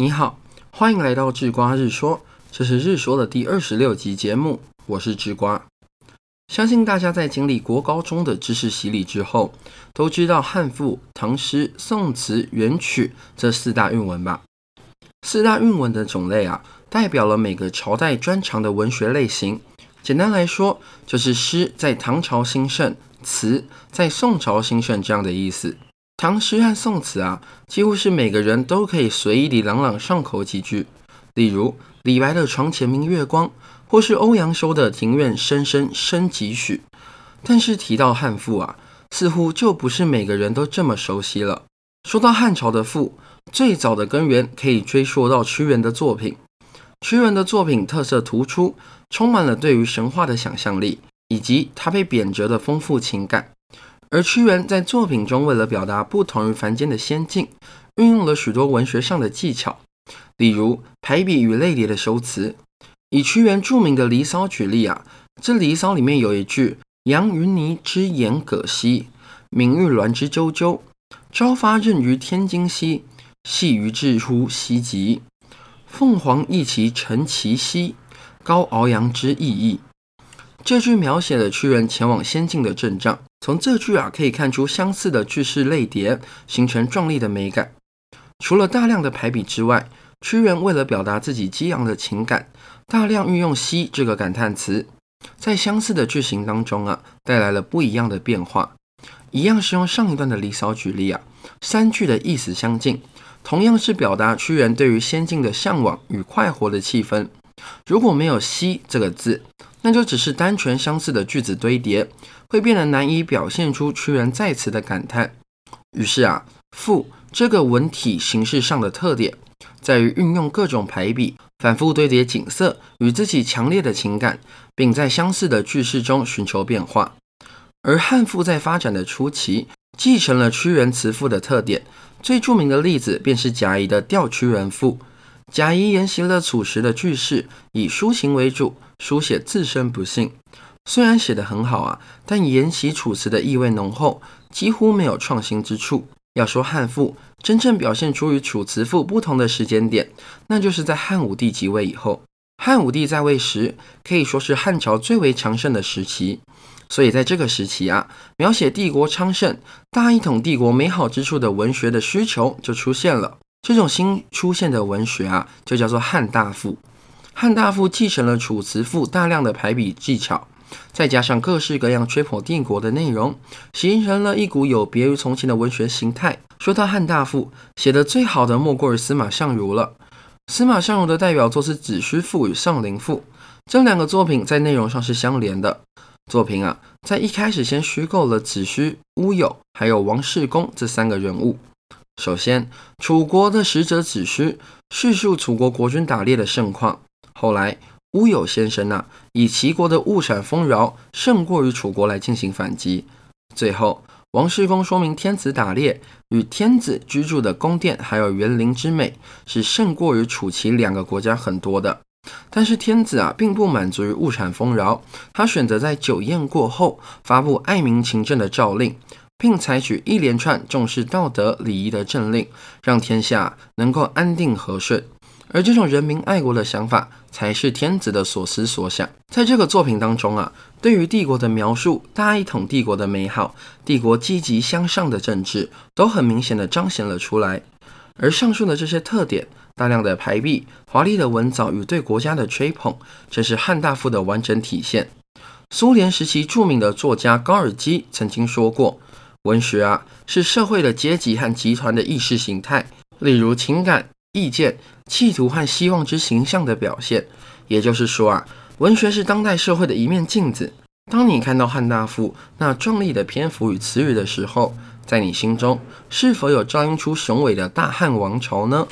你好，欢迎来到智瓜日说，这是日说的第二十六集节目，我是智瓜。相信大家在经历国高中的知识洗礼之后，都知道汉赋、唐诗、宋词、元曲这四大韵文吧？四大韵文的种类啊，代表了每个朝代专长的文学类型。简单来说，就是诗在唐朝兴盛，词在宋朝兴盛这样的意思。唐诗和宋词啊，几乎是每个人都可以随意地朗朗上口几句。例如李白的“床前明月光”，或是欧阳修的“庭院深深深几许”。但是提到汉赋啊，似乎就不是每个人都这么熟悉了。说到汉朝的赋，最早的根源可以追溯到屈原的作品。屈原的作品特色突出，充满了对于神话的想象力，以及他被贬谪的丰富情感。而屈原在作品中，为了表达不同于凡间的仙境，运用了许多文学上的技巧，例如排比与类叠的修辞。以屈原著名的《离骚》举例啊，这《离骚》里面有一句：“阳云霓之言葛兮，明玉鸾之啾啾。朝发轫于天津兮，夕于至乎西极。凤凰翼其晨其兮，高翱翔之翼翼。”这句描写了屈原前往仙境的阵仗。从这句啊，可以看出相似的句式类叠，形成壮丽的美感。除了大量的排比之外，屈原为了表达自己激昂的情感，大量运用“兮”这个感叹词，在相似的句型当中啊，带来了不一样的变化。一样是用上一段的《离骚》举例啊，三句的意思相近，同样是表达屈原对于仙境的向往与快活的气氛。如果没有“兮”这个字，那就只是单纯相似的句子堆叠。会变得难以表现出屈原在此的感叹。于是啊，赋这个文体形式上的特点，在于运用各种排比，反复堆叠景色与自己强烈的情感，并在相似的句式中寻求变化。而汉赋在发展的初期，继承了屈原词赋的特点。最著名的例子便是贾谊的《吊屈原赋》。贾谊沿袭了楚时的句式，以抒情为主，书写自身不幸。虽然写得很好啊，但沿袭楚辞的意味浓厚，几乎没有创新之处。要说汉赋真正表现出与楚辞赋不同的时间点，那就是在汉武帝即位以后。汉武帝在位时可以说是汉朝最为强盛的时期，所以在这个时期啊，描写帝国昌盛、大一统帝国美好之处的文学的需求就出现了。这种新出现的文学啊，就叫做汉大赋。汉大赋继承了楚辞赋大量的排比技巧。再加上各式各样吹捧帝国的内容，形成了一股有别于从前的文学形态。说到汉大赋，写的最好的莫过于司马相如了。司马相如的代表作是《子虚赋》与《上林赋》，这两个作品在内容上是相连的。作品啊，在一开始先虚构了子虚、乌有还有王世公这三个人物。首先，楚国的使者子虚叙述楚国国君打猎的盛况，后来。乌有先生呐，以齐国的物产丰饶胜过于楚国来进行反击。最后，王世公说明天子打猎与天子居住的宫殿还有园林之美是胜过于楚齐两个国家很多的。但是天子啊，并不满足于物产丰饶，他选择在酒宴过后发布爱民勤政的诏令，并采取一连串重视道德礼仪的政令，让天下能够安定和顺。而这种人民爱国的想法，才是天子的所思所想。在这个作品当中啊，对于帝国的描述，大一统帝国的美好，帝国积极向上的政治，都很明显的彰显了出来。而上述的这些特点，大量的排比、华丽的文藻与对国家的吹捧，这是汉大赋的完整体现。苏联时期著名的作家高尔基曾经说过：“文学啊，是社会的阶级和集团的意识形态，例如情感。”意见、企图和希望之形象的表现，也就是说啊，文学是当代社会的一面镜子。当你看到汉大赋那壮丽的篇幅与词语的时候，在你心中是否有照映出雄伟的大汉王朝呢？